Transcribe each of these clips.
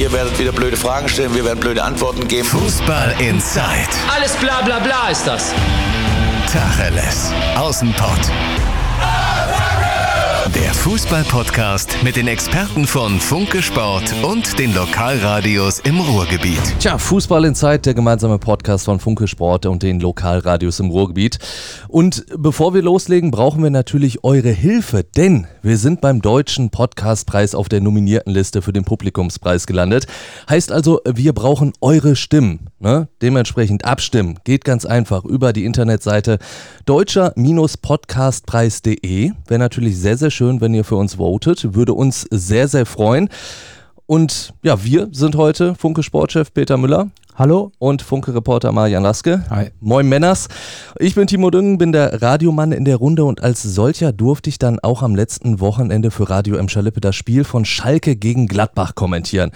Ihr werdet wieder blöde Fragen stellen, wir werden blöde Antworten geben. Fußball Inside. Alles bla bla bla ist das. Tacheles. Außenpott. Der Fußball-Podcast mit den Experten von Funke Sport und den Lokalradios im Ruhrgebiet. Tja, Fußball in Zeit, der gemeinsame Podcast von Funke Sport und den Lokalradios im Ruhrgebiet. Und bevor wir loslegen, brauchen wir natürlich eure Hilfe, denn wir sind beim Deutschen Podcastpreis auf der nominierten Liste für den Publikumspreis gelandet. Heißt also, wir brauchen eure Stimmen. Ne? Dementsprechend abstimmen. Geht ganz einfach über die Internetseite deutscher-podcastpreis.de. Wäre natürlich sehr, sehr schön, wenn ihr für uns votet. Würde uns sehr, sehr freuen. Und ja, wir sind heute Funke Sportchef Peter Müller. Hallo. Und Funke-Reporter Marian Laske. Hi. Moin Männers. Ich bin Timo Düngen, bin der Radiomann in der Runde und als solcher durfte ich dann auch am letzten Wochenende für Radio M. Schalippe das Spiel von Schalke gegen Gladbach kommentieren.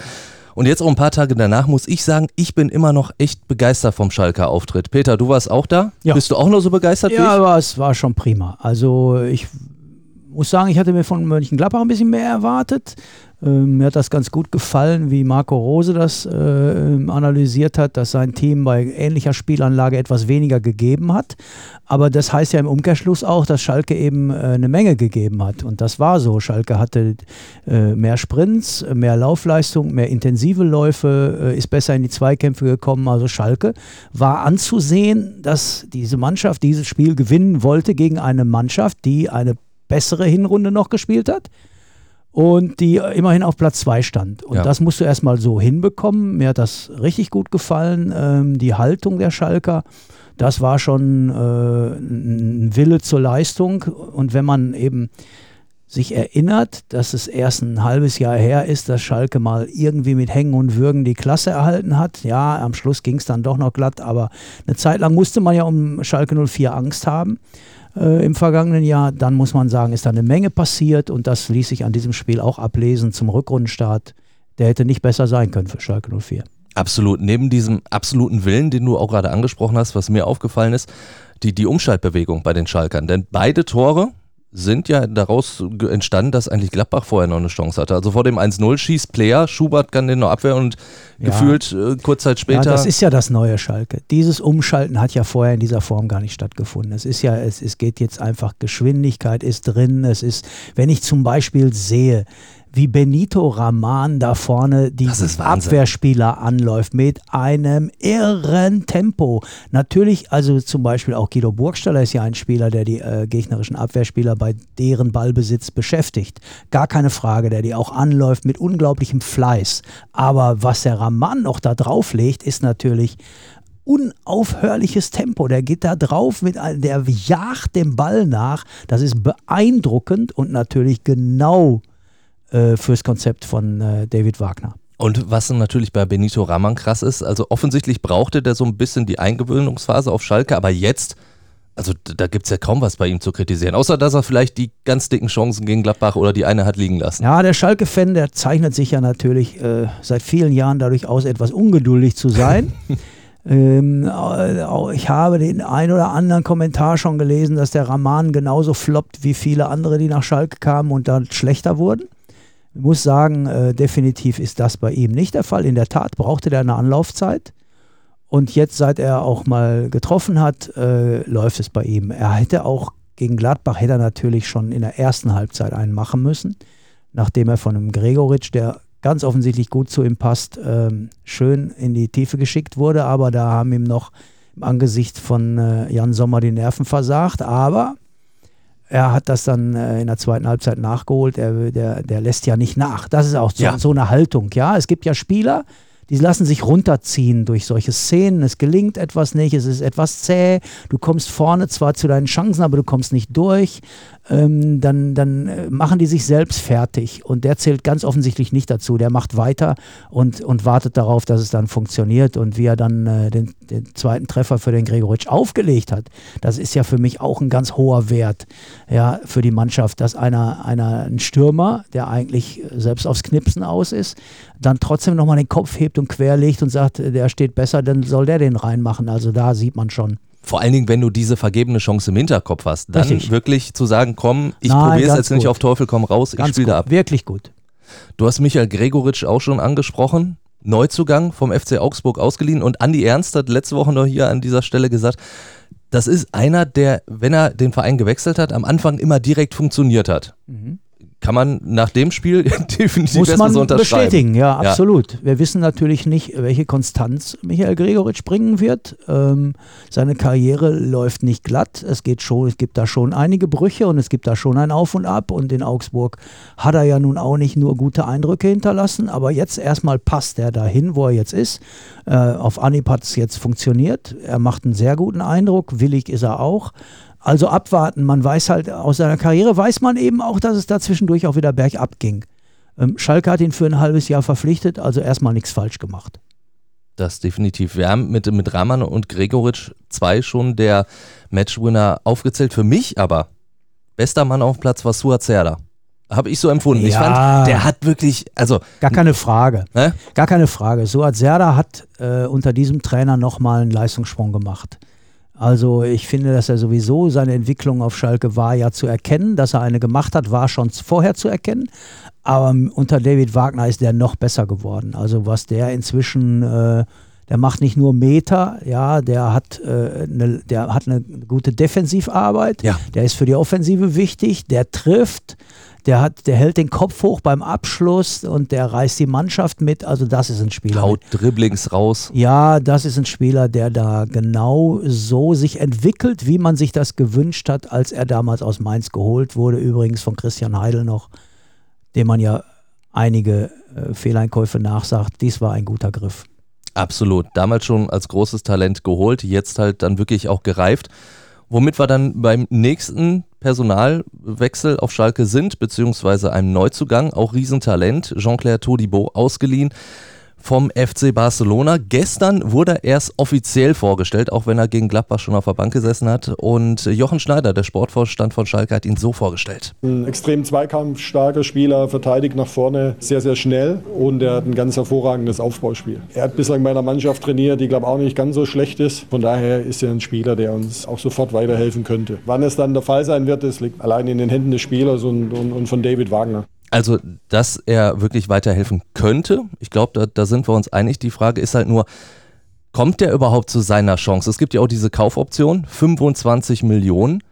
Und jetzt auch ein paar Tage danach muss ich sagen, ich bin immer noch echt begeistert vom Schalker Auftritt. Peter, du warst auch da? Ja. Bist du auch noch so begeistert wie Ja, aber es war schon prima. Also ich muss sagen, ich hatte mir von Mönchengladbach ein bisschen mehr erwartet. Ähm, mir hat das ganz gut gefallen, wie Marco Rose das äh, analysiert hat, dass sein Team bei ähnlicher Spielanlage etwas weniger gegeben hat. Aber das heißt ja im Umkehrschluss auch, dass Schalke eben äh, eine Menge gegeben hat. Und das war so. Schalke hatte äh, mehr Sprints, mehr Laufleistung, mehr intensive Läufe, äh, ist besser in die Zweikämpfe gekommen. Also Schalke war anzusehen, dass diese Mannschaft dieses Spiel gewinnen wollte gegen eine Mannschaft, die eine bessere Hinrunde noch gespielt hat und die immerhin auf Platz 2 stand. Und Ja. das musst du erstmal so hinbekommen. Mir hat das richtig gut gefallen. Ähm, die Haltung der Schalker, das war schon äh, ein Wille zur Leistung. Und wenn man eben sich erinnert, dass es erst ein halbes Jahr her ist, dass Schalke mal irgendwie mit Hängen und Würgen die Klasse erhalten hat. Ja, am Schluss ging es dann doch noch glatt, aber eine Zeit lang musste man ja um Schalke 04 Angst haben äh, im vergangenen Jahr. Dann muss man sagen, ist da eine Menge passiert und das ließ sich an diesem Spiel auch ablesen zum Rückrundenstart. Der hätte nicht besser sein können für Schalke 04. Absolut. Neben diesem absoluten Willen, den du auch gerade angesprochen hast, was mir aufgefallen ist, die, die Umschaltbewegung bei den Schalkern. Denn beide Tore sind ja daraus entstanden, dass eigentlich Gladbach vorher noch eine Chance hatte. Also vor dem 1-0 schießt Player, Schubert kann den noch abwehren und Ja. gefühlt äh, kurz Zeit später. Ja, das ist ja das neue Schalke. Dieses Umschalten hat ja vorher in dieser Form gar nicht stattgefunden. Es ist ja, es, es geht jetzt einfach, Geschwindigkeit ist drin. Es ist, wenn ich zum Beispiel sehe, wie Benito Raman da vorne die. Abwehrspieler anläuft mit einem irren Tempo. Natürlich, also zum Beispiel auch Guido Burgstaller ist ja ein Spieler, der die äh, gegnerischen Abwehrspieler bei deren Ballbesitz beschäftigt. Gar keine Frage, der die auch anläuft mit unglaublichem Fleiß. Aber was der Raman noch da drauflegt, ist natürlich unaufhörliches Tempo. Der geht da drauf, mit, der jagt dem Ball nach. Das ist beeindruckend und natürlich genau äh, fürs Konzept von äh, David Wagner. Und was natürlich bei Benito Raman krass ist, also offensichtlich brauchte der so ein bisschen die Eingewöhnungsphase auf Schalke, aber jetzt, also da gibt es ja kaum was bei ihm zu kritisieren, außer dass er vielleicht die ganz dicken Chancen gegen Gladbach oder die eine hat liegen lassen. Ja, der Schalke-Fan, der zeichnet sich ja natürlich äh, seit vielen Jahren dadurch aus, etwas ungeduldig zu sein. ähm, ich habe den ein oder anderen Kommentar schon gelesen, dass der Raman genauso floppt wie viele andere, die nach Schalke kamen und dann schlechter wurden. Ich muss sagen, äh, definitiv ist das bei ihm nicht der Fall. In der Tat brauchte der eine Anlaufzeit. Und jetzt, seit er auch mal getroffen hat, äh, läuft es bei ihm. Er hätte auch gegen Gladbach, hätte er natürlich schon in der ersten Halbzeit einen machen müssen, nachdem er von einem Gregoritsch, der ganz offensichtlich gut zu ihm passt, ähm, schön in die Tiefe geschickt wurde. Aber da haben ihm noch im Angesicht von äh, Jan Sommer die Nerven versagt. Aber er hat das dann äh, in der zweiten Halbzeit nachgeholt. Er, der, der lässt ja nicht nach. Das ist auch so, Ja. so eine Haltung. Ja, es gibt ja Spieler, die lassen sich runterziehen durch solche Szenen. Es gelingt etwas nicht, es ist etwas zäh. Du kommst vorne zwar zu deinen Chancen, aber du kommst nicht durch. Ähm, dann dann äh, machen die sich selbst fertig. Und der zählt ganz offensichtlich nicht dazu. Der macht weiter und, und wartet darauf, dass es dann funktioniert. Und wie er dann äh, den, den zweiten Treffer für den Gregoritsch aufgelegt hat, das ist ja für mich auch ein ganz hoher Wert ja, für die Mannschaft, dass einer, einer ein Stürmer, der eigentlich selbst aufs Knipsen aus ist, dann trotzdem nochmal den Kopf hebt und querlegt und sagt, der steht besser, dann soll der den reinmachen. Also da sieht man schon. Vor allen Dingen, wenn du diese vergebene Chance im Hinterkopf hast, dann Richtig. wirklich zu sagen, komm, ich probiere es jetzt nicht gut. auf Teufel komm raus, ich Ganz spiele gut, da ab. wirklich gut. Du hast Michael Gregoritsch auch schon angesprochen. Neuzugang vom FC Augsburg ausgeliehen und Andi Ernst hat letzte Woche noch hier an dieser Stelle gesagt, das ist einer, der, wenn er den Verein gewechselt hat, am Anfang immer direkt funktioniert hat. Mhm kann man nach dem Spiel definitiv Muss man so bestätigen, ja, absolut. Ja. Wir wissen natürlich nicht, welche Konstanz Michael Gregoritsch bringen wird. Ähm, seine Karriere läuft nicht glatt. Es geht schon, es gibt da schon einige Brüche und es gibt da schon ein Auf und Ab. Und in Augsburg hat er ja nun auch nicht nur gute Eindrücke hinterlassen, aber jetzt erstmal passt er dahin, wo er jetzt ist. Äh, auf Anhieb hat es jetzt funktioniert. Er macht einen sehr guten Eindruck. Willig ist er auch. Also abwarten. Man weiß halt, aus seiner Karriere weiß man eben auch, dass es da zwischendurch auch wieder bergab ging. Ähm, Schalke hat ihn für ein halbes Jahr verpflichtet, also erstmal nichts falsch gemacht. Das definitiv. Wir haben mit, mit Rahman und Gregoritsch zwei schon der Matchwinner aufgezählt. Für mich aber, bester Mann auf Platz war Suat Serda. Habe ich so empfunden. Ja, ich fand, der hat wirklich, also. Gar keine Frage. Äh? Gar keine Frage. Suat Serda hat äh, unter diesem Trainer nochmal einen Leistungssprung gemacht. Also ich finde, dass er sowieso seine Entwicklung auf Schalke war ja zu erkennen, dass er eine gemacht hat, war schon vorher zu erkennen. Aber unter David Wagner ist der noch besser geworden. Also was der inzwischen, äh, der macht nicht nur Meter, ja, der hat, äh, eine, der hat eine gute Defensivarbeit, ja. der ist für die Offensive wichtig, der trifft, der, hat, der hält den Kopf hoch beim Abschluss und der reißt die Mannschaft mit. Also das ist ein Spieler. Haut Dribblings raus. Ja, das ist ein Spieler, der da genau so sich entwickelt, wie man sich das gewünscht hat, als er damals aus Mainz geholt wurde. Übrigens von Christian Heidel noch, dem man ja einige äh, Fehleinkäufe nachsagt. Dies war ein guter Griff. Absolut. Damals schon als großes Talent geholt, jetzt halt dann wirklich auch gereift. Womit wir dann beim nächsten Personalwechsel auf Schalke sind, beziehungsweise einem Neuzugang, auch Riesentalent, Jean-Claire Todibo ausgeliehen vom FC Barcelona. Gestern wurde er erst offiziell vorgestellt, auch wenn er gegen Gladbach schon auf der Bank gesessen hat. Und Jochen Schneider, der Sportvorstand von Schalke, hat ihn so vorgestellt. Ein extrem zweikampfstarker Spieler, verteidigt nach vorne sehr, sehr schnell und er hat ein ganz hervorragendes Aufbauspiel. Er hat bislang bei einer Mannschaft trainiert, die glaube auch nicht ganz so schlecht ist. Von daher ist er ein Spieler, der uns auch sofort weiterhelfen könnte. Wann es dann der Fall sein wird, das liegt allein in den Händen des Spielers und, und, und von David Wagner. Also, dass er wirklich weiterhelfen könnte, ich glaube, da, da sind wir uns einig. Die Frage ist halt nur, kommt der überhaupt zu seiner Chance? Es gibt ja auch diese Kaufoption, 25 Millionen.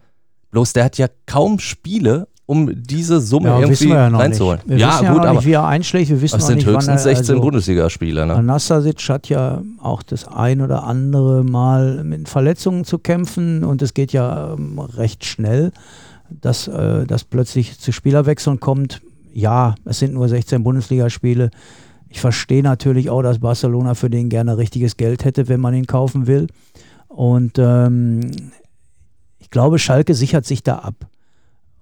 Bloß der hat ja kaum Spiele, um diese Summe ja, irgendwie ja reinzuholen. Wir ja, wissen ja gut, aber nicht, wie er einschlägt. Wir wissen es sind nicht, höchstens 16 also, Bundesligaspieler. Ne? Nastasic hat ja auch das ein oder andere Mal mit Verletzungen zu kämpfen und es geht ja ähm, recht schnell, dass, äh, dass plötzlich zu Spielerwechseln kommt ja, es sind nur 16 Bundesligaspiele. Ich verstehe natürlich auch, dass Barcelona für den gerne richtiges Geld hätte, wenn man ihn kaufen will. Und ähm, ich glaube, Schalke sichert sich da ab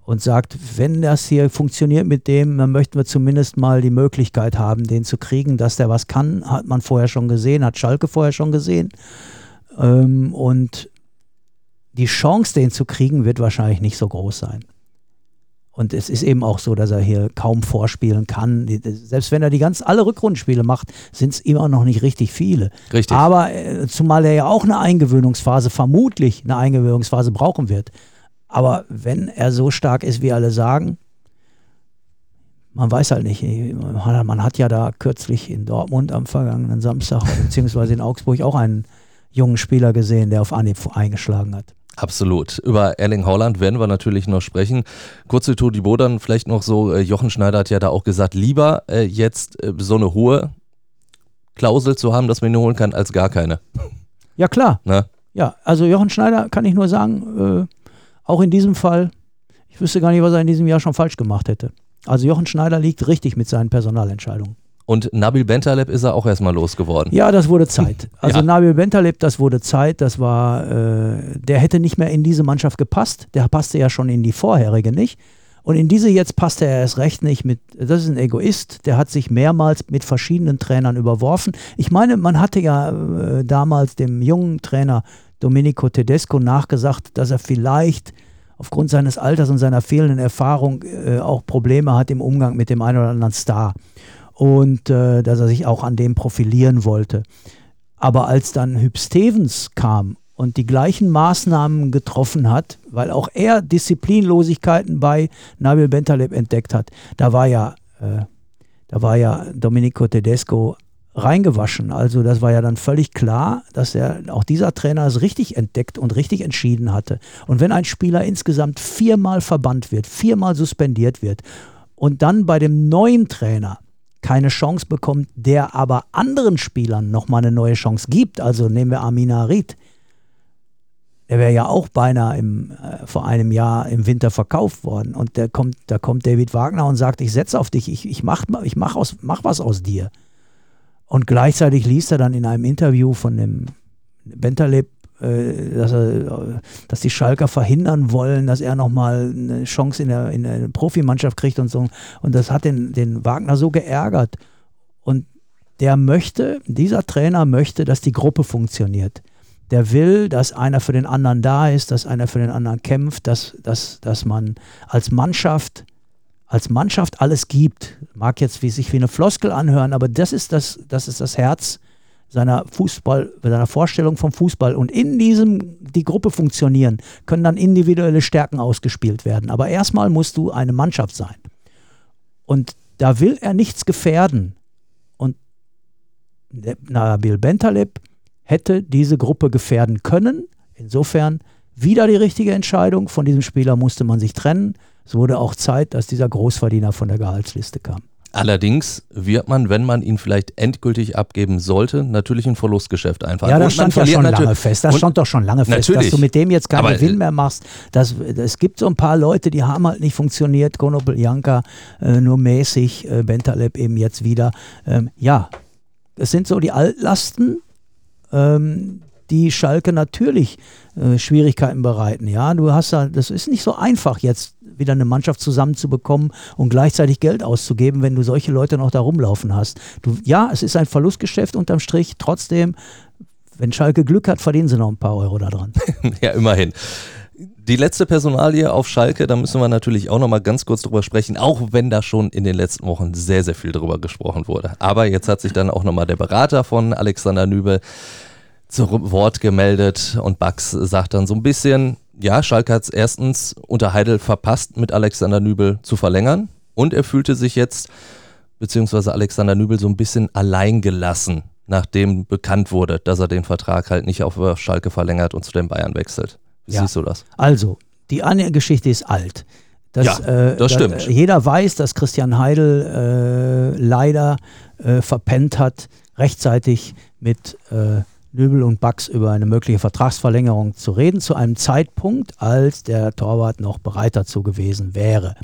und sagt, wenn das hier funktioniert mit dem, dann möchten wir zumindest mal die Möglichkeit haben, den zu kriegen, dass der was kann, hat man vorher schon gesehen, hat Schalke vorher schon gesehen. Ähm, und die Chance, den zu kriegen, wird wahrscheinlich nicht so groß sein. Und es ist eben auch so, dass er hier kaum vorspielen kann. Selbst wenn er die ganz alle Rückrundenspiele macht, sind es immer noch nicht richtig viele. Richtig. Aber äh, zumal er ja auch eine Eingewöhnungsphase, vermutlich eine Eingewöhnungsphase brauchen wird. Aber wenn er so stark ist, wie alle sagen, man weiß halt nicht. Man hat ja da kürzlich in Dortmund am vergangenen Samstag, beziehungsweise in Augsburg auch einen jungen Spieler gesehen, der auf Anhieb eingeschlagen hat. Absolut. Über Erling Haaland werden wir natürlich noch sprechen. Kurz zu Todi Bodan vielleicht noch so, äh, Jochen Schneider hat ja da auch gesagt, lieber äh, jetzt äh, so eine hohe Klausel zu haben, dass man ihn holen kann, als gar keine. Ja, klar. Ne? Ja, also Jochen Schneider kann ich nur sagen, äh, auch in diesem Fall, ich wüsste gar nicht, was er in diesem Jahr schon falsch gemacht hätte. Also Jochen Schneider liegt richtig mit seinen Personalentscheidungen. Und Nabil Bentaleb ist er auch erstmal losgeworden. Ja, das wurde Zeit. Also ja. Nabil Bentaleb, das wurde Zeit. Das war, äh, der hätte nicht mehr in diese Mannschaft gepasst. Der passte ja schon in die vorherige nicht. Und in diese jetzt passte er erst recht nicht mit, das ist ein Egoist, der hat sich mehrmals mit verschiedenen Trainern überworfen. Ich meine, man hatte ja äh, damals dem jungen Trainer Domenico Tedesco nachgesagt, dass er vielleicht aufgrund seines Alters und seiner fehlenden Erfahrung äh, auch Probleme hat im Umgang mit dem einen oder anderen Star und äh, dass er sich auch an dem profilieren wollte. Aber als dann Hüb Stevens kam und die gleichen Maßnahmen getroffen hat, weil auch er Disziplinlosigkeiten bei Nabil Bentaleb entdeckt hat, da war ja, äh, da war ja Domenico Tedesco reingewaschen. Also das war ja dann völlig klar, dass er auch dieser Trainer es richtig entdeckt und richtig entschieden hatte. Und wenn ein Spieler insgesamt viermal verbannt wird, viermal suspendiert wird und dann bei dem neuen Trainer keine Chance bekommt, der aber anderen Spielern nochmal eine neue Chance gibt, also nehmen wir Amina Harid, der wäre ja auch beinahe im, äh, vor einem Jahr im Winter verkauft worden. Und der kommt, da kommt David Wagner und sagt, ich setze auf dich, ich, ich mach, ich mach, aus, mach was aus dir. Und gleichzeitig liest er dann in einem Interview von dem Bentaleb, dass, er, dass die Schalker verhindern wollen, dass er nochmal eine Chance in der, in der Profimannschaft kriegt und so. Und das hat den, den Wagner so geärgert. Und der möchte, dieser Trainer möchte, dass die Gruppe funktioniert. Der will, dass einer für den anderen da ist, dass einer für den anderen kämpft, dass, dass, dass man als Mannschaft als Mannschaft alles gibt. Mag jetzt wie sich wie eine Floskel anhören, aber das ist das, das ist das Herz seiner Fußball, seiner Vorstellung vom Fußball. Und in diesem die Gruppe funktionieren, können dann individuelle Stärken ausgespielt werden. Aber erstmal musst du eine Mannschaft sein. Und da will er nichts gefährden. Und Nabil Bentaleb hätte diese Gruppe gefährden können. Insofern wieder die richtige Entscheidung. Von diesem Spieler musste man sich trennen. Es wurde auch Zeit, dass dieser Großverdiener von der Gehaltsliste kam. Allerdings wird man, wenn man ihn vielleicht endgültig abgeben sollte, natürlich ein Verlustgeschäft einfach. Ja, das stand ja schon lange fest. Das stand doch schon lange fest, dass du mit dem jetzt keinen Aber Gewinn mehr machst. Das, es gibt so ein paar Leute, die haben halt nicht funktioniert. Konopel Janka äh, nur mäßig, äh, Bentaleb eben jetzt wieder. Ähm, ja, es sind so die Altlasten, ähm, die Schalke natürlich äh, Schwierigkeiten bereiten. Ja, du hast da, das ist nicht so einfach jetzt wieder eine Mannschaft zusammenzubekommen und gleichzeitig Geld auszugeben, wenn du solche Leute noch da rumlaufen hast. Du, ja, es ist ein Verlustgeschäft unterm Strich, trotzdem, wenn Schalke Glück hat, verdienen sie noch ein paar Euro da dran. ja, immerhin. Die letzte Personalie auf Schalke, da müssen wir natürlich auch noch mal ganz kurz drüber sprechen, auch wenn da schon in den letzten Wochen sehr, sehr viel drüber gesprochen wurde. Aber jetzt hat sich dann auch noch mal der Berater von Alexander Nübel zu Wort gemeldet und Bax sagt dann so ein bisschen, ja, Schalke hat es erstens unter Heidel verpasst, mit Alexander Nübel zu verlängern und er fühlte sich jetzt, beziehungsweise Alexander Nübel, so ein bisschen alleingelassen, nachdem bekannt wurde, dass er den Vertrag halt nicht auf Schalke verlängert und zu den Bayern wechselt. Wie ja. siehst du das? Also, die eine Geschichte ist alt. Das, ja, äh, das stimmt. Da, jeder weiß, dass Christian Heidel äh, leider äh, verpennt hat, rechtzeitig mit äh, Nübel und Bax über eine mögliche Vertragsverlängerung zu reden, zu einem Zeitpunkt, als der Torwart noch bereit dazu gewesen wäre.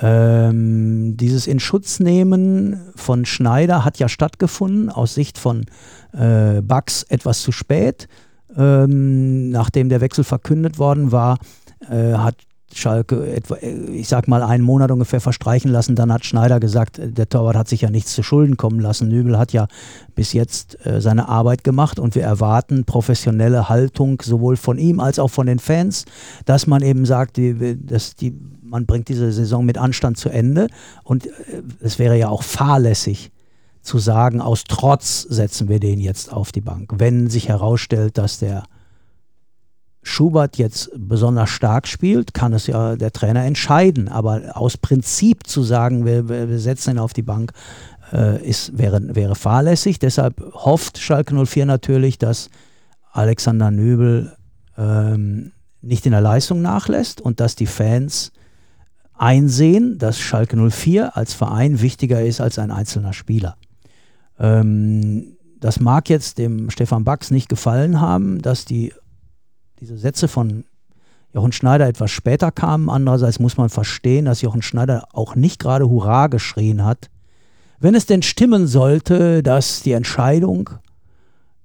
Ähm, dieses Inschutznehmen von Schneider hat ja stattgefunden, aus Sicht von äh, Bax etwas zu spät. Ähm, nachdem der Wechsel verkündet worden war, äh, hat Schalke etwa, äh, ich sag mal, einen Monat ungefähr verstreichen lassen. Dann hat Schneider gesagt, äh, der Torwart hat sich ja nichts zu Schulden kommen lassen. Nübel hat ja bis jetzt äh, seine Arbeit gemacht und wir erwarten professionelle Haltung sowohl von ihm als auch von den Fans, dass man eben sagt, die, dass die, man bringt diese Saison mit Anstand zu Ende. Und äh, es wäre ja auch fahrlässig zu sagen, aus Trotz setzen wir den jetzt auf die Bank. Wenn sich herausstellt, dass der Schubert jetzt besonders stark spielt, kann es ja der Trainer entscheiden. Aber aus Prinzip zu sagen, wir, wir setzen ihn auf die Bank, äh, ist, wäre, wäre fahrlässig. Deshalb hofft Schalke 04 natürlich, dass Alexander Nübel ähm, nicht in der Leistung nachlässt und dass die Fans einsehen, dass Schalke 04 als Verein wichtiger ist als ein einzelner Spieler. Ähm, das mag jetzt dem Stefan Bax nicht gefallen haben, dass die diese Sätze von Jochen Schneider etwas später kamen. Andererseits muss man verstehen, dass Jochen Schneider auch nicht gerade Hurra geschrien hat. Wenn es denn stimmen sollte, dass die Entscheidung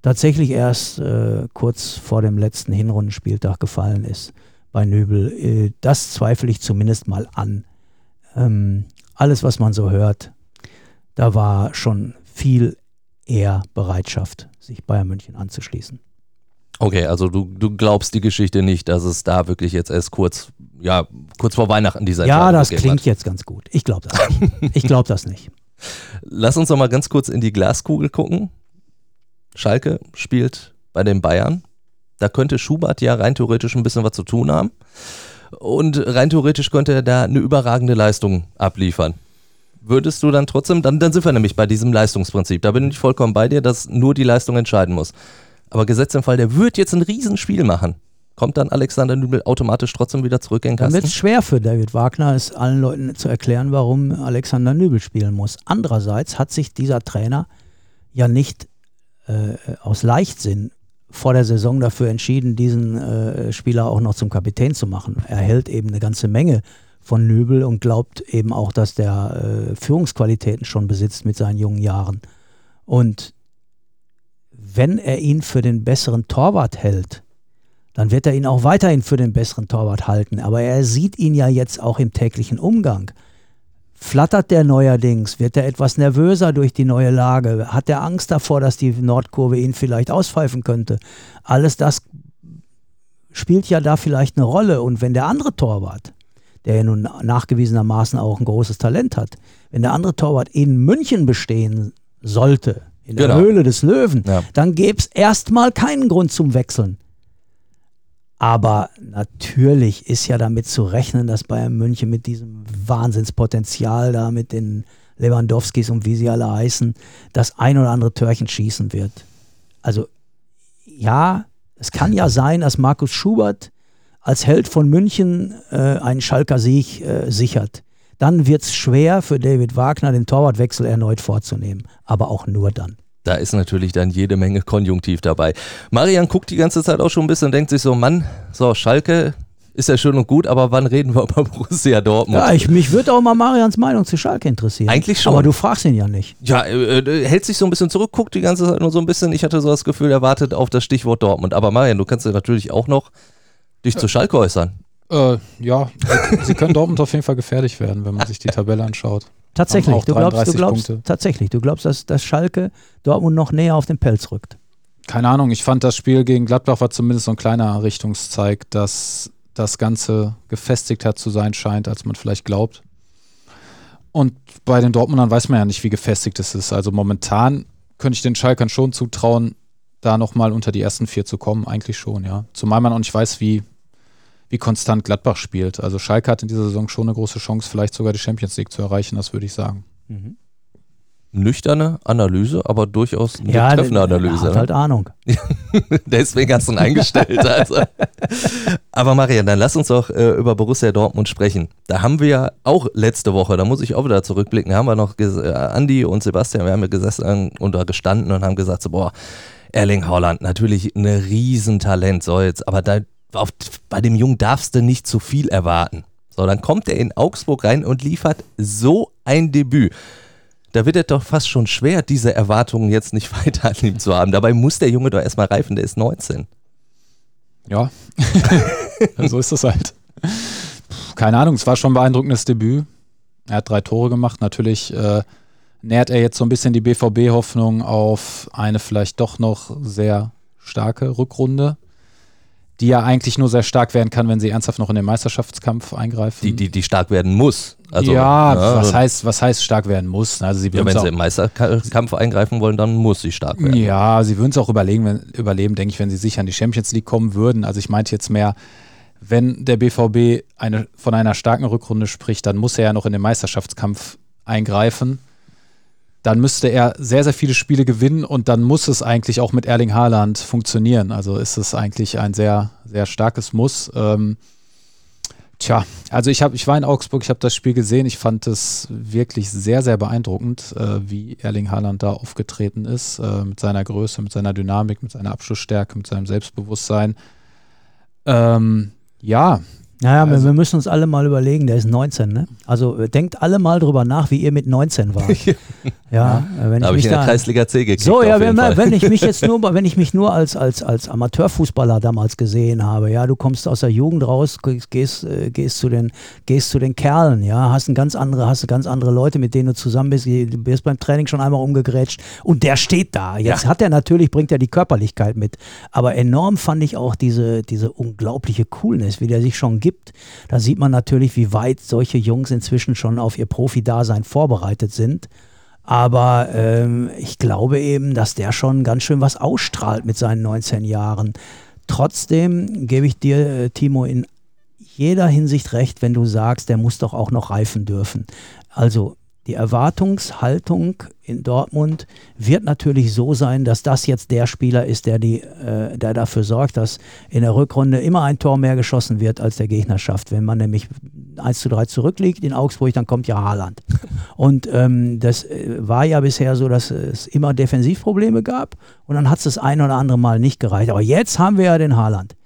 tatsächlich erst äh, kurz vor dem letzten Hinrundenspieltag gefallen ist bei Nöbel, äh, das zweifle ich zumindest mal an. Ähm, alles, was man so hört, da war schon viel eher Bereitschaft, sich Bayern München anzuschließen. Okay, also du, du glaubst die Geschichte nicht, dass es da wirklich jetzt erst kurz, ja, kurz vor Weihnachten dieser Ja, das klingt hat. jetzt ganz gut. Ich glaube das nicht. Ich glaube das nicht. Lass uns noch mal ganz kurz in die Glaskugel gucken. Schalke spielt bei den Bayern. Da könnte Schubert ja rein theoretisch ein bisschen was zu tun haben. Und rein theoretisch könnte er da eine überragende Leistung abliefern. würdest du dann trotzdem, dann, dann sind wir nämlich bei diesem Leistungsprinzip. Da bin ich vollkommen bei dir, dass nur die Leistung entscheiden muss. Aber gesetzt im Fall, der wird jetzt ein Riesenspiel machen. Kommt dann Alexander Nübel automatisch trotzdem wieder zurück in den Dann Kasten? wird es schwer für David Wagner, es allen Leuten zu erklären, warum Alexander Nübel spielen muss. Andererseits hat sich dieser Trainer ja nicht äh, aus Leichtsinn vor der Saison dafür entschieden, diesen äh, Spieler auch noch zum Kapitän zu machen. Er hält eben eine ganze Menge von Nübel und glaubt eben auch, dass der äh, Führungsqualitäten schon besitzt mit seinen jungen Jahren. Und wenn er ihn für den besseren Torwart hält, dann wird er ihn auch weiterhin für den besseren Torwart halten. Aber er sieht ihn ja jetzt auch im täglichen Umgang. Flattert der neuerdings? Wird er etwas nervöser durch die neue Lage? Hat er Angst davor, dass die Nordkurve ihn vielleicht auspfeifen könnte? Alles das spielt ja da vielleicht eine Rolle. Und wenn der andere Torwart, der ja nun nachgewiesenermaßen auch ein großes Talent hat, wenn der andere Torwart in München bestehen sollte, in der Genau. Höhle des Löwen, Ja. dann gäbe es erstmal keinen Grund zum Wechseln. Aber natürlich ist ja damit zu rechnen, dass Bayern München mit diesem Wahnsinnspotenzial da, mit den Lewandowskis und wie sie alle heißen, das ein oder andere Törchen schießen wird. Also ja, es kann ja sein, dass Markus Schubert als Held von München äh, einen Schalker Sieg äh, sichert. Dann wird es schwer für David Wagner, den Torwartwechsel erneut vorzunehmen. Aber auch nur dann. Da ist natürlich dann jede Menge Konjunktiv dabei. Marian guckt die ganze Zeit auch schon ein bisschen und denkt sich so, Mann, so Schalke ist ja schön und gut, aber wann reden wir über Borussia Dortmund? Ja, ich, mich würde auch mal Marians Meinung zu Schalke interessieren. Eigentlich schon. Aber du fragst ihn ja nicht. Ja, äh, äh, hält sich so ein bisschen zurück, guckt die ganze Zeit nur so ein bisschen. Ich hatte so das Gefühl, er wartet auf das Stichwort Dortmund. Aber Marian, du kannst ja natürlich auch noch dich zu Schalke äußern. Äh, ja, sie können Dortmund auf jeden Fall gefährlich werden, wenn man sich die Tabelle anschaut. Tatsächlich, du glaubst, du 33 glaubst Punkte. tatsächlich, du glaubst, dass, dass Schalke Dortmund noch näher auf den Pelz rückt. Keine Ahnung, ich fand das Spiel gegen Gladbach war zumindest so ein kleiner Richtungszeig, dass das Ganze gefestigter zu sein scheint, als man vielleicht glaubt. Und bei den Dortmundern weiß man ja nicht, wie gefestigt es ist. Also momentan könnte ich den Schalkern schon zutrauen, da nochmal unter die ersten vier zu kommen. Eigentlich schon, ja. Zumal man auch nicht weiß, wie, wie konstant Gladbach spielt. Also Schalke hat in dieser Saison schon eine große Chance, vielleicht sogar die Champions League zu erreichen, das würde ich sagen. Nüchterne Analyse, aber durchaus eine Ja, treffende der- Analyse. der hat ne? halt Ahnung. Deswegen hast du ihn eingestellt. Also. Aber Marian, dann lass uns doch äh, über Borussia Dortmund sprechen. Da haben wir ja auch letzte Woche, da muss ich auch wieder zurückblicken, haben wir noch, äh, Andi und Sebastian, wir haben ja gesessen und da gestanden und haben gesagt, so, boah, Erling Haaland, natürlich ein Riesentalent, so jetzt, aber da, auf, bei dem Jungen darfst du nicht zu viel erwarten. So, dann kommt er in Augsburg rein und liefert so ein Debüt. Da wird es doch fast schon schwer, diese Erwartungen jetzt nicht weiter an ihm zu haben. Dabei muss der Junge doch erstmal reifen, der ist 19. Ja, so ist das halt. Puh, Keine Ahnung, es war schon ein beeindruckendes Debüt. Er hat drei Tore gemacht. Natürlich äh, nährt er jetzt so ein bisschen die BVB-Hoffnung auf eine vielleicht doch noch sehr starke Rückrunde, die ja eigentlich nur sehr stark werden kann, wenn sie ernsthaft noch in den Meisterschaftskampf eingreifen. Die, die, die stark werden muss. Also, ja, ja, was, heißt, was heißt stark werden muss? Also sie ja, wenn sie im Meisterkampf eingreifen wollen, dann muss sie stark werden. Ja, sie würden es auch überlegen, wenn, überleben, denke ich, wenn sie sicher in die Champions League kommen würden. Also ich meinte jetzt mehr, wenn der BVB eine, von einer starken Rückrunde spricht, dann muss er ja noch in den Meisterschaftskampf eingreifen. Dann müsste er sehr, sehr viele Spiele gewinnen und dann muss es eigentlich auch mit Erling Haaland funktionieren. Also ist es eigentlich ein sehr, sehr starkes Muss. Ähm, tja, also ich, hab, ich war in Augsburg, ich habe das Spiel gesehen. Ich fand es wirklich sehr, sehr beeindruckend, äh, wie Erling Haaland da aufgetreten ist. Äh, mit seiner Größe, mit seiner Dynamik, mit seiner Abschlussstärke, mit seinem Selbstbewusstsein. Ähm, ja, Naja, wir- Also- wir müssen uns alle mal überlegen, der ist 19, ne? Also äh, denkt alle mal drüber nach, wie ihr mit 19 wart. ja, äh, wenn Da habe ich ich mich in der da, Kreisliga C gekriegt. so, ja, wenn, wenn ich mich jetzt nur, wenn ich mich nur als, als, als Amateurfußballer damals gesehen habe, ja, du kommst aus der Jugend raus, gehst, äh, gehst, zu den, gehst zu den Kerlen, ja, hast ein ganz andere, hast ganz andere Leute, mit denen du zusammen bist, du wirst beim Training schon einmal umgegrätscht und der steht da. Jetzt hat er natürlich, bringt er die Körperlichkeit mit, aber enorm fand ich auch diese, diese unglaubliche Coolness, wie der sich schon gibt. Da sieht man natürlich, wie weit solche Jungs inzwischen schon auf ihr Profi-Dasein vorbereitet sind. Aber ähm, ich glaube eben, dass der schon ganz schön was ausstrahlt mit seinen 19 Jahren. Trotzdem gebe ich dir, äh, Timo, in jeder Hinsicht recht, wenn du sagst, der muss doch auch noch reifen dürfen. Also die Erwartungshaltung in Dortmund wird natürlich so sein, dass das jetzt der Spieler ist, der, die, äh, der dafür sorgt, dass in der Rückrunde immer ein Tor mehr geschossen wird, als der Gegner schafft. Wenn man nämlich 1 zu 3 zurückliegt in Augsburg, dann kommt ja Haaland. Und ähm, das äh, war ja bisher so, dass es immer Defensivprobleme gab und dann hat es das ein oder andere Mal nicht gereicht. Aber jetzt haben wir ja den Haaland.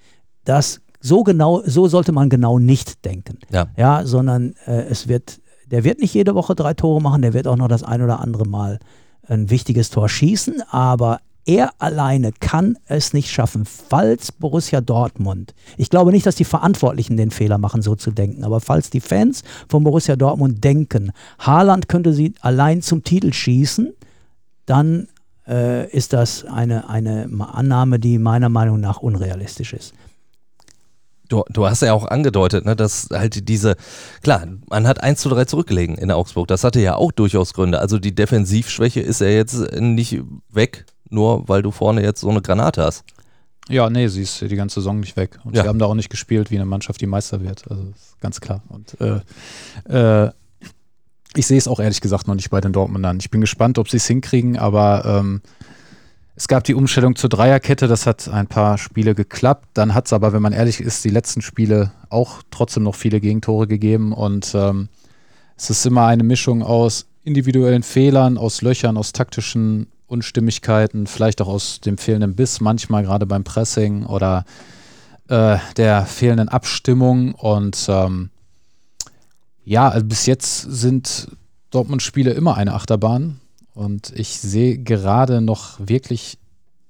Das so genau, so sollte man genau nicht denken. Ja. Ja, sondern äh, es wird der wird nicht jede Woche drei Tore machen, der wird auch noch das ein oder andere Mal ein wichtiges Tor schießen, aber er alleine kann es nicht schaffen, falls Borussia Dortmund, ich glaube nicht, dass die Verantwortlichen den Fehler machen, so zu denken, aber falls die Fans von Borussia Dortmund denken, Haaland könnte sie allein zum Titel schießen, dann äh, ist das eine, eine Annahme, die meiner Meinung nach unrealistisch ist. Du, du hast ja auch angedeutet, ne, dass halt diese, klar, man hat 1 zu 3 zurückgelegen in Augsburg. Das hatte ja auch durchaus Gründe. Also die Defensivschwäche ist ja jetzt nicht weg, nur weil du vorne jetzt so eine Granate hast. Ja, nee, sie ist die ganze Saison nicht weg. Und Ja. sie haben da auch nicht gespielt, wie eine Mannschaft, die Meister wird. Also das ist ganz klar. Und äh, äh, ich sehe es auch ehrlich gesagt noch nicht bei den Dortmundern. Ich bin gespannt, ob sie es hinkriegen, aber ähm, es gab die Umstellung zur Dreierkette, das hat ein paar Spiele geklappt. Dann hat es aber, wenn man ehrlich ist, die letzten Spiele auch trotzdem noch viele Gegentore gegeben. Und ähm, es ist immer eine Mischung aus individuellen Fehlern, aus Löchern, aus taktischen Unstimmigkeiten, vielleicht auch aus dem fehlenden Biss, manchmal gerade beim Pressing oder äh, der fehlenden Abstimmung. Und ähm, ja, also bis jetzt sind Dortmund-Spiele immer eine Achterbahn. Und ich sehe gerade noch wirklich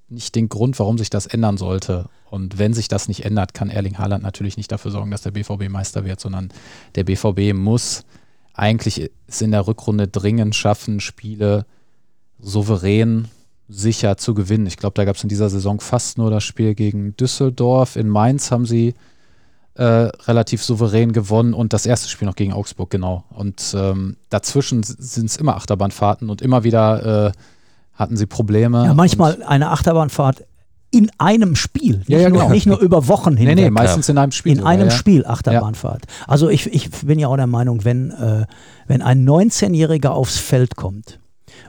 nicht den Grund, warum sich das ändern sollte. Und wenn sich das nicht ändert, kann Erling Haaland natürlich nicht dafür sorgen, dass der BVB Meister wird, sondern der BVB muss eigentlich es in der Rückrunde dringend schaffen, Spiele souverän sicher zu gewinnen. Ich glaube, da gab es in dieser Saison fast nur das Spiel gegen Düsseldorf. In Mainz haben sie äh, relativ souverän gewonnen und das erste Spiel noch gegen Augsburg, genau. Und ähm, dazwischen sind es immer Achterbahnfahrten und immer wieder äh, hatten sie Probleme. Ja, manchmal eine Achterbahnfahrt in einem Spiel, nicht, Ja, ja, nur, genau. nicht nur über Wochen hinweg. nee, nee, meistens in einem Spiel. in einem ja. Spiel Achterbahnfahrt. Also ich, ich bin ja auch der Meinung, wenn, äh, wenn ein 19-Jähriger aufs Feld kommt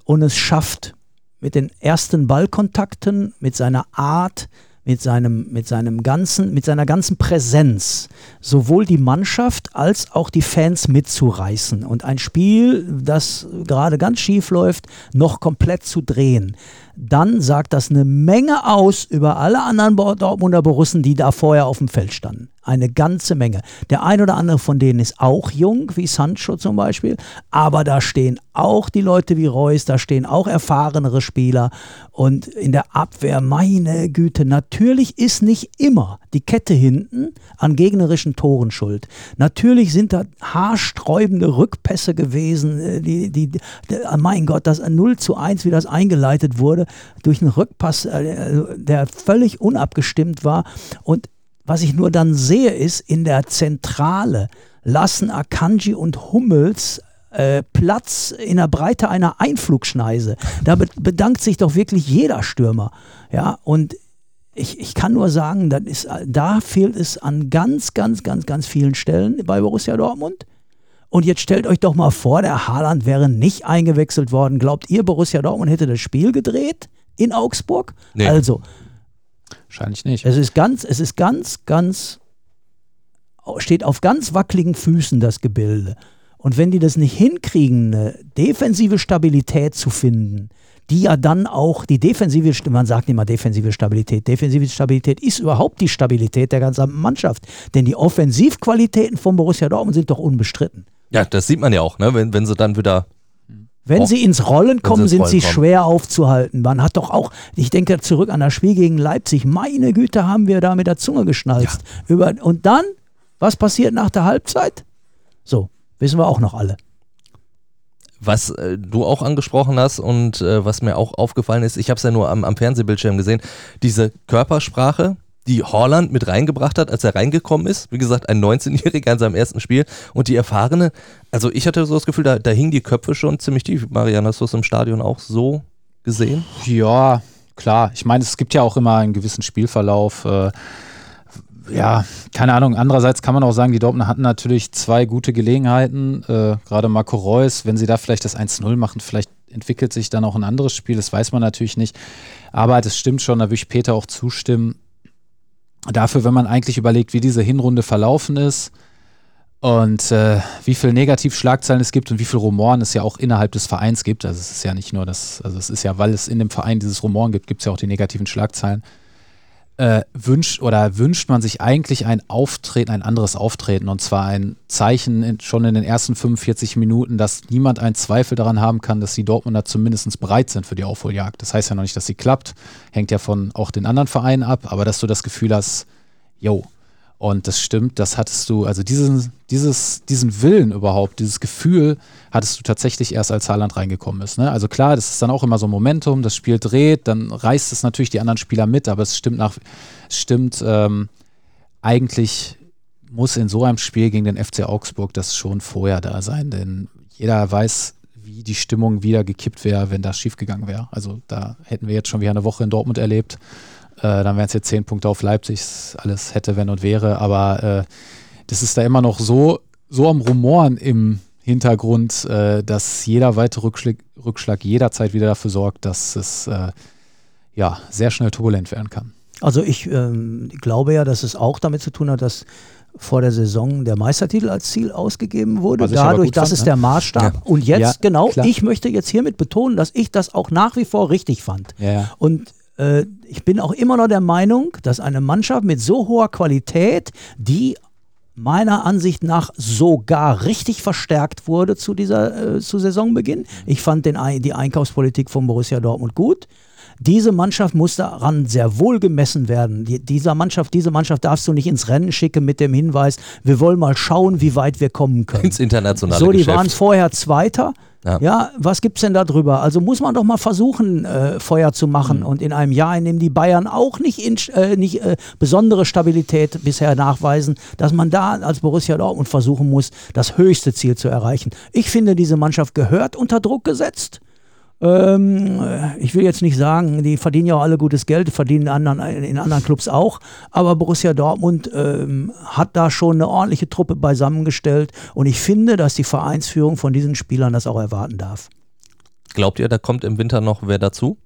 und es schafft, mit den ersten Ballkontakten, mit seiner Art, mit seinem, mit seinem ganzen, mit seiner ganzen Präsenz sowohl die Mannschaft als auch die Fans mitzureißen und ein Spiel, das gerade ganz schief läuft, noch komplett zu drehen, dann sagt das eine Menge aus über alle anderen Dortmunder Borussen, die da vorher auf dem Feld standen. Eine ganze Menge. Der ein oder andere von denen ist auch jung, wie Sancho zum Beispiel, aber da stehen auch die Leute wie Reus, da stehen auch erfahrenere Spieler und in der Abwehr, meine Güte, natürlich ist nicht immer die Kette hinten an gegnerischen Toren schuld. Natürlich sind da haarsträubende Rückpässe gewesen, äh, die, die, die, mein Gott, das 0 zu 1, wie das eingeleitet wurde, durch einen Rückpass, äh, der völlig unabgestimmt war und was ich nur dann sehe, ist, in der Zentrale lassen Akanji und Hummels äh, Platz in der Breite einer Einflugschneise. Da be bedankt sich doch wirklich jeder Stürmer. Ja, und ich, ich kann nur sagen, das ist, da fehlt es an ganz, ganz, ganz, ganz vielen Stellen bei Borussia Dortmund. Und jetzt stellt euch doch mal vor, der Haaland wäre nicht eingewechselt worden. Glaubt ihr, Borussia Dortmund hätte das Spiel gedreht in Augsburg? Nee. Also, Wahrscheinlich nicht. es ist ganz, es ist ganz, ganz, steht auf ganz wackeligen Füßen, das Gebilde. Und wenn die das nicht hinkriegen, eine defensive Stabilität zu finden, die ja dann auch die defensive, man sagt immer defensive Stabilität, defensive Stabilität ist überhaupt die Stabilität der gesamten Mannschaft. Denn die Offensivqualitäten von Borussia Dortmund sind doch unbestritten. Ja, das sieht man ja auch, ne? wenn, wenn sie dann wieder. Wenn Och, sie ins Rollen kommen, ins sind Rollen sie kommen. schwer aufzuhalten. Man hat doch auch, ich denke zurück an das Spiel gegen Leipzig, meine Güte, haben wir da mit der Zunge geschnalzt. Über, und dann, was passiert nach der Halbzeit? So, wissen wir auch noch alle. Was äh, du auch angesprochen hast und äh, was mir auch aufgefallen ist, ich habe es ja nur am, am Fernsehbildschirm gesehen, diese Körpersprache, die Holland mit reingebracht hat, als er reingekommen ist. Wie gesagt, ein 19-Jähriger in seinem ersten Spiel und die Erfahrene, also ich hatte so das Gefühl, da, da hingen die Köpfe schon ziemlich tief. Marian, hast du es im Stadion auch so gesehen? Ja, klar. Ich meine, es gibt ja auch immer einen gewissen Spielverlauf. Äh, ja, keine Ahnung. Andererseits kann man auch sagen, die Dortmunder hatten natürlich zwei gute Gelegenheiten. Äh, Gerade Marco Reus, wenn sie da vielleicht das 1-0 machen, vielleicht entwickelt sich dann auch ein anderes Spiel. Das weiß man natürlich nicht. Aber das stimmt schon, da würde ich Peter auch zustimmen. Dafür, wenn man eigentlich überlegt, wie diese Hinrunde verlaufen ist und äh, wie viel Negativschlagzeilen es gibt und wie viel Rumoren es ja auch innerhalb des Vereins gibt. Also es ist ja nicht nur das, also es ist ja, weil es in dem Verein dieses Rumoren gibt, gibt es ja auch die negativen Schlagzeilen äh, wünscht oder wünscht man sich eigentlich ein Auftreten, ein anderes Auftreten und zwar ein Zeichen in, schon in den ersten 45 Minuten, dass niemand einen Zweifel daran haben kann, dass die Dortmunder zumindest bereit sind für die Aufholjagd. Das heißt ja noch nicht, dass sie klappt, hängt ja von auch den anderen Vereinen ab, aber dass du das Gefühl hast, yo, und das stimmt, das hattest du, also diesen, dieses, diesen Willen überhaupt, dieses Gefühl hattest du tatsächlich erst, als Haaland reingekommen ist. Ne? Also klar, das ist dann auch immer so ein Momentum, das Spiel dreht, dann reißt es natürlich die anderen Spieler mit, aber es stimmt nach, es stimmt, ähm, eigentlich muss in so einem Spiel gegen den FC Augsburg das schon vorher da sein, denn jeder weiß, wie die Stimmung wieder gekippt wäre, wenn das schiefgegangen wäre. Also da hätten wir jetzt schon wieder eine Woche in Dortmund erlebt äh, dann wären es jetzt zehn Punkte auf Leipzig, alles hätte, wenn und wäre. Aber äh, das ist da immer noch so, so am Rumoren im Hintergrund, äh, dass jeder weitere Rückschlag, Rückschlag, jederzeit wieder dafür sorgt, dass es äh, ja, sehr schnell turbulent werden kann. Also ich ähm, glaube ja, dass es auch damit zu tun hat, dass vor der Saison der Meistertitel als Ziel ausgegeben wurde. Dadurch, das fand, ist ne? der Maßstab. Ja. Und jetzt, ja, genau, klar. ich möchte jetzt hiermit betonen, dass ich das auch nach wie vor richtig fand. Ja, Und äh, ich bin auch immer noch der Meinung, dass eine Mannschaft mit so hoher Qualität, die meiner Ansicht nach sogar richtig verstärkt wurde zu dieser äh, zu Saisonbeginn. Ich fand den, die Einkaufspolitik von Borussia Dortmund gut. Diese Mannschaft muss daran sehr wohl gemessen werden. Die, dieser Mannschaft, diese Mannschaft darfst du nicht ins Rennen schicken mit dem Hinweis, wir wollen mal schauen, wie weit wir kommen können. Ins internationale So, die Geschäft. waren vorher Zweiter. Ja. ja, was gibt's denn da drüber? Also muss man doch mal versuchen, äh, Feuer zu machen. Mhm. Und in einem Jahr, in dem die Bayern auch nicht, in, äh, nicht äh, besondere Stabilität bisher nachweisen, dass man da als Borussia Dortmund versuchen muss, das höchste Ziel zu erreichen. Ich finde, diese Mannschaft gehört unter Druck gesetzt. Ähm, ich will jetzt nicht sagen, die verdienen ja auch alle gutes Geld, verdienen anderen, in anderen Clubs auch, aber Borussia Dortmund ähm, hat da schon eine ordentliche Truppe beisammengestellt und ich finde, dass die Vereinsführung von diesen Spielern das auch erwarten darf. Glaubt ihr, da kommt im Winter noch wer dazu?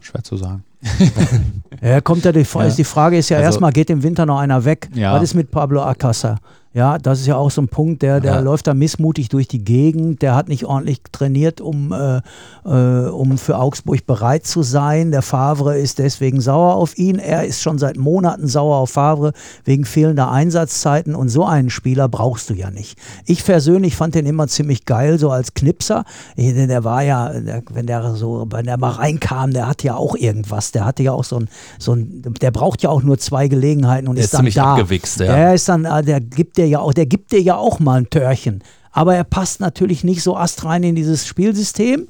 Schwer zu sagen. ja, kommt ja die, ja. die Frage ist ja also, erstmal, geht im Winter noch einer weg? Ja. Was ist mit Pablo Acasa? Ja, das ist ja auch so ein Punkt, der, der ja. läuft da missmutig durch die Gegend, der hat nicht ordentlich trainiert, um, äh, äh, um für Augsburg bereit zu sein. Der Favre ist deswegen sauer auf ihn. Er ist schon seit Monaten sauer auf Favre wegen fehlender Einsatzzeiten und so einen Spieler brauchst du ja nicht. Ich persönlich fand den immer ziemlich geil, so als Knipser. Der, der war ja, der, wenn der so, wenn der mal reinkam, der hat ja auch irgendwas. Der hatte ja auch so ein, so ein der braucht ja auch nur zwei Gelegenheiten und der ist, dann ziemlich da. abgewichst, ja. Der ist dann, äh, der gibt dir dir ja auch, der gibt dir ja auch mal ein Törchen. Aber er passt natürlich nicht so astrein in dieses Spielsystem,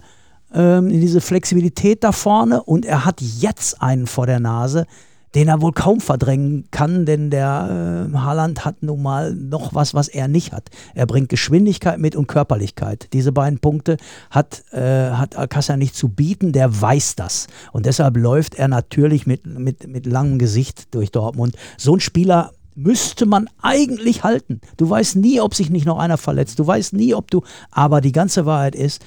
ähm, in diese Flexibilität da vorne. Und er hat jetzt einen vor der Nase, den er wohl kaum verdrängen kann, denn der äh, Haaland hat nun mal noch was, was er nicht hat. Er bringt Geschwindigkeit mit und Körperlichkeit. Diese beiden Punkte hat, äh, hat Alcázar nicht zu bieten, der weiß das. Und deshalb läuft er natürlich mit, mit, mit langem Gesicht durch Dortmund. So ein Spieler müsste man eigentlich halten. Du weißt nie, ob sich nicht noch einer verletzt. Du weißt nie, ob du. Aber die ganze Wahrheit ist,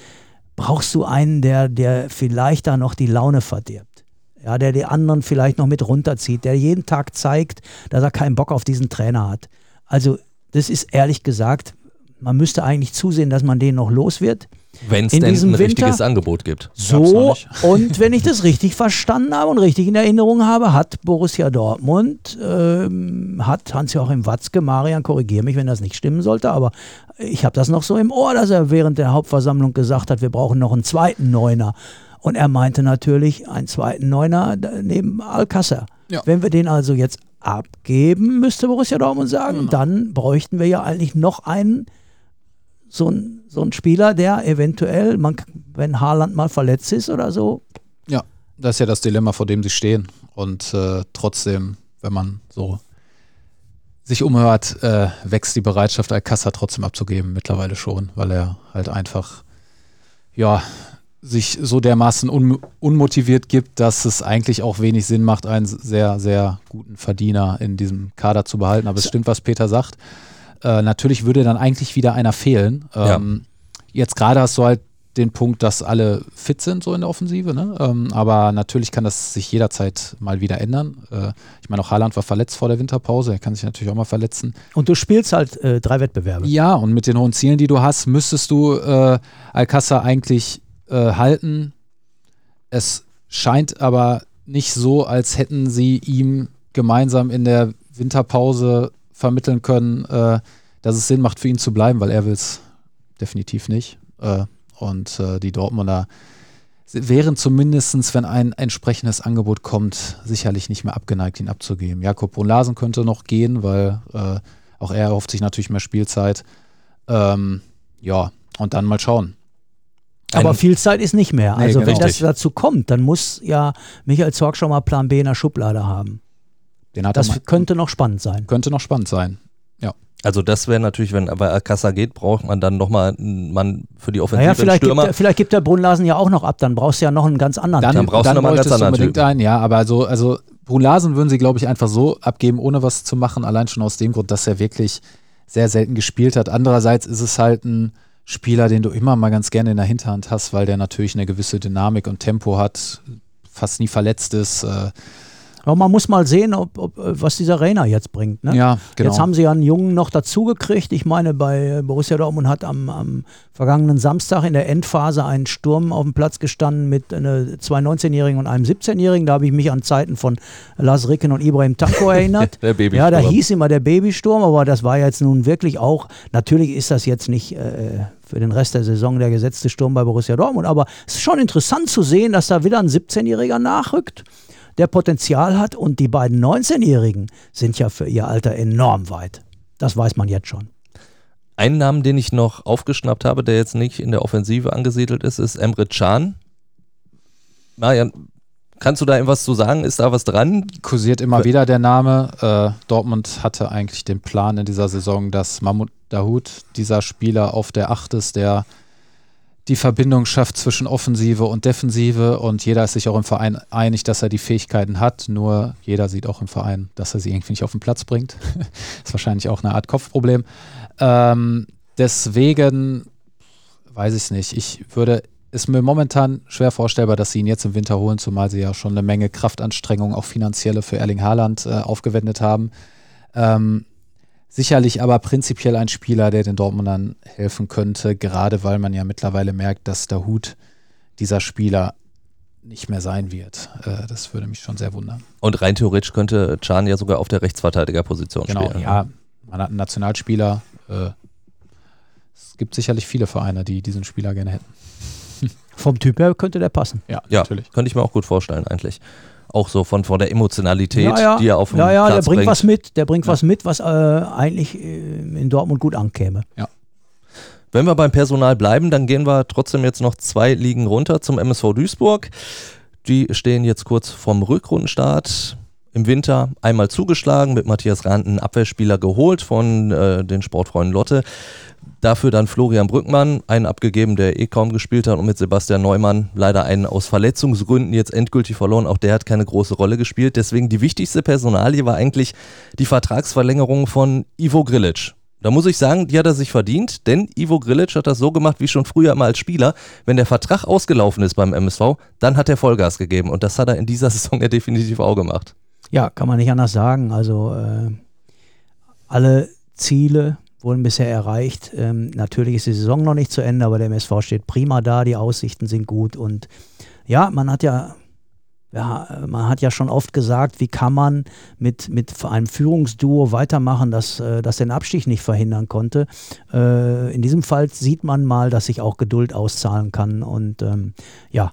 brauchst du einen, der, der vielleicht da noch die Laune verdirbt. Ja, der die anderen vielleicht noch mit runterzieht, der jeden Tag zeigt, dass er keinen Bock auf diesen Trainer hat. Also, das ist ehrlich gesagt, man müsste eigentlich zusehen, dass man den noch los wird. Wenn es denn ein Winter, richtiges Angebot gibt. So, und wenn ich das richtig verstanden habe und richtig in Erinnerung habe, hat Borussia Dortmund, ähm, hat Hans-Joachim Watzke, Marian, korrigiere mich, wenn das nicht stimmen sollte, aber ich habe das noch so im Ohr, dass er während der Hauptversammlung gesagt hat, wir brauchen noch einen zweiten Neuner. Und er meinte natürlich einen zweiten Neuner neben Alcázar. Ja. Wenn wir den also jetzt abgeben, müsste Borussia Dortmund sagen, genau. dann bräuchten wir ja eigentlich noch einen so ein, so ein Spieler, der eventuell, man, wenn Haaland mal verletzt ist oder so. Ja, das ist ja das Dilemma, vor dem sie stehen. Und äh, trotzdem, wenn man so sich umhört, äh, wächst die Bereitschaft, Alcázar trotzdem abzugeben, mittlerweile schon, weil er halt einfach, ja, sich so dermaßen un unmotiviert gibt, dass es eigentlich auch wenig Sinn macht, einen sehr, sehr guten Verdiener in diesem Kader zu behalten. Aber es stimmt, was Peter sagt. Äh, natürlich würde dann eigentlich wieder einer fehlen. Ähm, ja. Jetzt gerade hast du halt den Punkt, dass alle fit sind so in der Offensive. Ne? Ähm, aber natürlich kann das sich jederzeit mal wieder ändern. Äh, ich meine, auch Haaland war verletzt vor der Winterpause. Er kann sich natürlich auch mal verletzen. Und du spielst halt äh, drei Wettbewerbe. Ja, und mit den hohen Zielen, die du hast, müsstest du äh, Alcázar eigentlich äh, halten. Es scheint aber nicht so, als hätten sie ihm gemeinsam in der Winterpause vermitteln können, äh, dass es Sinn macht für ihn zu bleiben, weil er will es definitiv nicht. Äh, und äh, die Dortmunder wären zumindest, wenn ein entsprechendes Angebot kommt, sicherlich nicht mehr abgeneigt, ihn abzugeben. Jakob Brunlasen könnte noch gehen, weil äh, auch er erhofft sich natürlich mehr Spielzeit. Ähm, ja, und dann mal schauen. Aber viel Zeit ist nicht mehr. Also nee, wenn das dazu kommt, dann muss ja Michael Zorg schon mal Plan B in der Schublade haben. Das könnte noch spannend sein. Könnte noch spannend sein. Also das wäre natürlich, wenn bei Alcassa geht, braucht man dann nochmal einen Mann für die Offensive naja, vielleicht Stürmer. Gibt, vielleicht gibt der Brunlasen ja auch noch ab, dann brauchst du ja noch einen ganz anderen Dann, dann brauchst dann du nochmal einen ganz anderen unbedingt einen, ja, aber also, also Brunlasen würden sie, glaube ich, einfach so abgeben, ohne was zu machen, allein schon aus dem Grund, dass er wirklich sehr selten gespielt hat. Andererseits ist es halt ein Spieler, den du immer mal ganz gerne in der Hinterhand hast, weil der natürlich eine gewisse Dynamik und Tempo hat, fast nie verletzt ist, äh, aber man muss mal sehen, ob, ob, was dieser Rainer jetzt bringt. Ne? Ja, genau. Jetzt haben sie ja einen Jungen noch dazugekriegt. Ich meine, bei Borussia Dortmund hat am, am, vergangenen Samstag in der Endphase ein Sturm auf dem Platz gestanden mit zwei 19-Jährigen und einem 17-Jährigen. Da habe ich mich an Zeiten von Lars Ricken und Ibrahim Tanko erinnert. der Babysturm. Ja, da hieß immer der Babysturm, aber das war jetzt nun wirklich auch, natürlich ist das jetzt nicht äh, für den Rest der Saison der gesetzte Sturm bei Borussia Dortmund, aber es ist schon interessant zu sehen, dass da wieder ein 17-Jähriger nachrückt der Potenzial hat und die beiden 19-Jährigen sind ja für ihr Alter enorm weit. Das weiß man jetzt schon. Ein Namen, den ich noch aufgeschnappt habe, der jetzt nicht in der Offensive angesiedelt ist, ist Emre Can. Marian, kannst du da irgendwas zu sagen? Ist da was dran? Kursiert immer wieder der Name. Äh, Dortmund hatte eigentlich den Plan in dieser Saison, dass Mahmoud Dahoud, dieser Spieler auf der Acht ist, der die Verbindung schafft zwischen Offensive und Defensive und jeder ist sich auch im Verein einig, dass er die Fähigkeiten hat. Nur jeder sieht auch im Verein, dass er sie irgendwie nicht auf den Platz bringt. ist wahrscheinlich auch eine Art Kopfproblem. Ähm, deswegen weiß ich es nicht. Ich würde ist mir momentan schwer vorstellbar, dass sie ihn jetzt im Winter holen, zumal sie ja schon eine Menge Kraftanstrengungen, auch finanzielle für Erling Haaland äh, aufgewendet haben. Ähm, Sicherlich aber prinzipiell ein Spieler, der den Dortmundern helfen könnte, gerade weil man ja mittlerweile merkt, dass der Hut dieser Spieler nicht mehr sein wird. Äh, das würde mich schon sehr wundern. Und rein theoretisch könnte Can ja sogar auf der Rechtsverteidigerposition genau, spielen. Ja, man hat einen Nationalspieler. Äh, es gibt sicherlich viele Vereine, die diesen Spieler gerne hätten. Vom Typ her könnte der passen. Ja, ja natürlich. Könnte ich mir auch gut vorstellen, eigentlich auch so von, von der Emotionalität, ja, ja. die er auf dem ja, ja, Platz der bringt, bringt. was mit, der bringt was mit, was äh, eigentlich äh, in Dortmund gut ankäme. Ja. Wenn wir beim Personal bleiben, dann gehen wir trotzdem jetzt noch zwei Ligen runter zum MSV Duisburg. Die stehen jetzt kurz vorm Rückrundenstart. Im Winter einmal zugeschlagen, mit Matthias Rand einen Abwehrspieler geholt von äh, den Sportfreunden Lotte. Dafür dann Florian Brückmann, einen abgegeben, der eh kaum gespielt hat, und mit Sebastian Neumann leider einen aus Verletzungsgründen jetzt endgültig verloren. Auch der hat keine große Rolle gespielt. Deswegen die wichtigste Personalie war eigentlich die Vertragsverlängerung von Ivo Grilic. Da muss ich sagen, die hat er sich verdient, denn Ivo Grilic hat das so gemacht wie schon früher immer als Spieler. Wenn der Vertrag ausgelaufen ist beim MSV, dann hat er Vollgas gegeben und das hat er in dieser Saison ja definitiv auch gemacht. Ja, kann man nicht anders sagen. Also äh, alle Ziele wurden bisher erreicht. Ähm, natürlich ist die Saison noch nicht zu Ende, aber der MSV steht prima da, die Aussichten sind gut und ja, man hat ja, ja, man hat ja schon oft gesagt, wie kann man mit, mit einem Führungsduo weitermachen, das, äh, das den Abstieg nicht verhindern konnte. Äh, in diesem Fall sieht man mal, dass sich auch Geduld auszahlen kann und ähm, ja,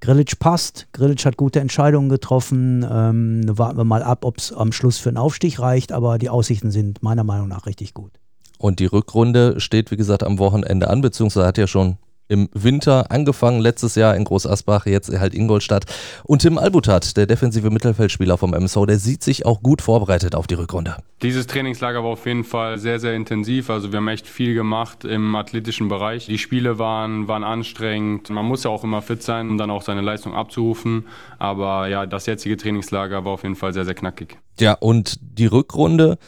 Grillitsch passt. Grillitsch hat gute Entscheidungen getroffen. Ähm, warten wir mal ab, ob es am Schluss für einen Aufstieg reicht, aber die Aussichten sind meiner Meinung nach richtig gut. Und die Rückrunde steht, wie gesagt, am Wochenende an, beziehungsweise hat ja schon im Winter angefangen, letztes Jahr in Groß Asbach, jetzt halt Ingolstadt. Und Tim Albutat, der defensive Mittelfeldspieler vom MSV, der sieht sich auch gut vorbereitet auf die Rückrunde. Dieses Trainingslager war auf jeden Fall sehr, sehr intensiv. Also wir haben echt viel gemacht im athletischen Bereich. Die Spiele waren, waren anstrengend. Man muss ja auch immer fit sein, um dann auch seine Leistung abzurufen. Aber ja, das jetzige Trainingslager war auf jeden Fall sehr, sehr knackig. Ja, und die Rückrunde,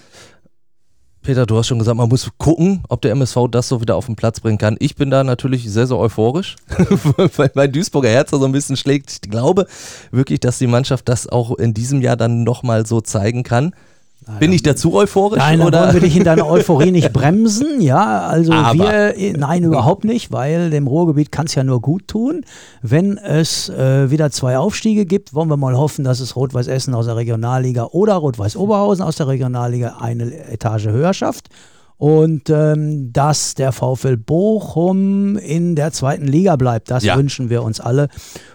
Peter, du hast schon gesagt, man muss gucken, ob der MSV das so wieder auf den Platz bringen kann. Ich bin da natürlich sehr, sehr euphorisch, weil mein Duisburger Herz so ein bisschen schlägt. Ich glaube wirklich, dass die Mannschaft das auch in diesem Jahr dann nochmal so zeigen kann. Bin ich dazu euphorisch? Nein, oder? wollen wir dich in deiner Euphorie nicht bremsen. Ja, also Aber. wir, nein, überhaupt nicht, weil dem Ruhrgebiet kann es ja nur gut tun. Wenn es äh, wieder zwei Aufstiege gibt, wollen wir mal hoffen, dass es Rot-Weiß Essen aus der Regionalliga oder Rot-Weiß Oberhausen aus der Regionalliga eine Etage höher schafft. Und ähm, dass der VfL Bochum in der zweiten Liga bleibt, das Ja. wünschen wir uns alle.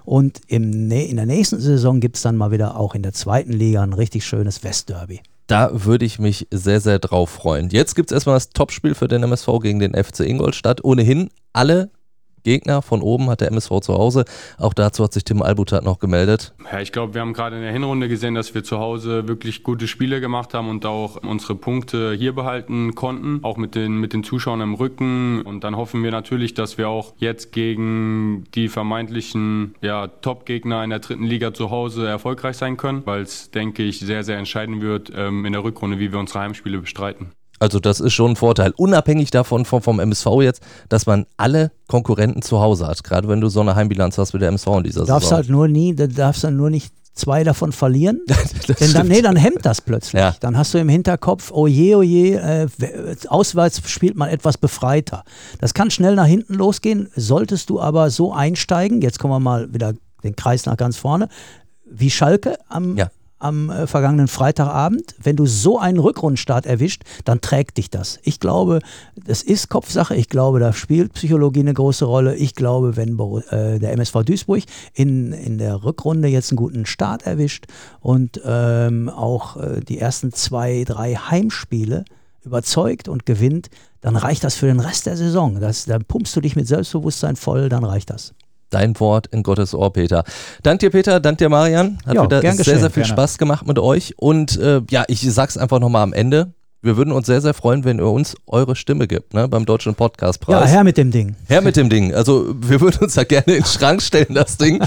Und im, in der nächsten Saison gibt es dann mal wieder auch in der zweiten Liga ein richtig schönes Westderby. Da würde ich mich sehr, sehr drauf freuen. Jetzt gibt es erstmal das Topspiel für den MSV gegen den FC Ingolstadt. Ohnehin alle Gegner von oben hat der MSV zu Hause. Auch dazu hat sich Tim Albutat noch gemeldet. Ja, ich glaube, wir haben gerade in der Hinrunde gesehen, dass wir zu Hause wirklich gute Spiele gemacht haben und auch unsere Punkte hier behalten konnten, auch mit den, mit den Zuschauern im Rücken. Und dann hoffen wir natürlich, dass wir auch jetzt gegen die vermeintlichen ja, Top-Gegner in der dritten Liga zu Hause erfolgreich sein können, weil es, denke ich, sehr, sehr entscheiden wird ähm, in der Rückrunde, wie wir unsere Heimspiele bestreiten. Also das ist schon ein Vorteil. Unabhängig davon vom, vom MSV jetzt, dass man alle Konkurrenten zu Hause hat. Gerade wenn du so eine Heimbilanz hast wie der MSV in dieser Du darfst Saison. halt nur nie, du darfst dann nur nicht zwei davon verlieren. Denn dann, nee, dann hemmt das plötzlich. Ja. Dann hast du im Hinterkopf, oh je, oh je, äh, auswärts spielt man etwas befreiter. Das kann schnell nach hinten losgehen. Solltest du aber so einsteigen, jetzt kommen wir mal wieder den Kreis nach ganz vorne, wie Schalke am, Ja. Am äh, vergangenen Freitagabend, wenn du so einen Rückrundenstart erwischt, dann trägt dich das. Ich glaube, das ist Kopfsache. Ich glaube, da spielt Psychologie eine große Rolle. Ich glaube, wenn äh, der MSV Duisburg in, in der Rückrunde jetzt einen guten Start erwischt und ähm, auch äh, die ersten zwei, drei Heimspiele überzeugt und gewinnt, dann reicht das für den Rest der Saison. Das, dann pumpst du dich mit Selbstbewusstsein voll, dann reicht das. Dein Wort in Gottes Ohr, Peter. Dank dir, Peter. Dank dir, Marian. Hat Ja, wieder sehr, geschehen, sehr viel gerne. Spaß gemacht mit euch. Und äh, ja, ich sag's einfach nochmal am Ende. Wir würden uns sehr, sehr freuen, wenn ihr uns eure Stimme gibt, ne, beim Deutschen Ja, Podcastpreis. her mit dem Ding. Her mit dem Ding. Also wir würden uns da gerne in den Schrank stellen, das Ding.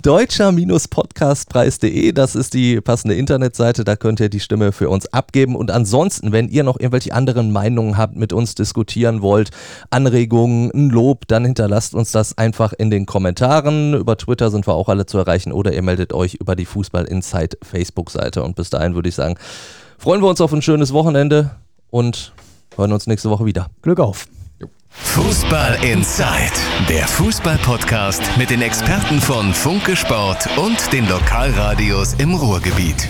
Deutscher-Podcastpreis.de, das ist die passende Internetseite, da könnt ihr die Stimme für uns abgeben. Und ansonsten, wenn ihr noch irgendwelche anderen Meinungen habt, mit uns diskutieren wollt, Anregungen, ein Lob, dann hinterlasst uns das einfach in den Kommentaren. Über Twitter sind wir auch alle zu erreichen oder ihr meldet euch über die Fußball Insight Facebook-Seite. Und bis dahin würde ich sagen, freuen wir uns auf ein schönes Wochenende und hören uns nächste Woche wieder. Glück auf. Fußball Inside, der Fußball-Podcast mit den Experten von Funke Sport und den Lokalradios im Ruhrgebiet.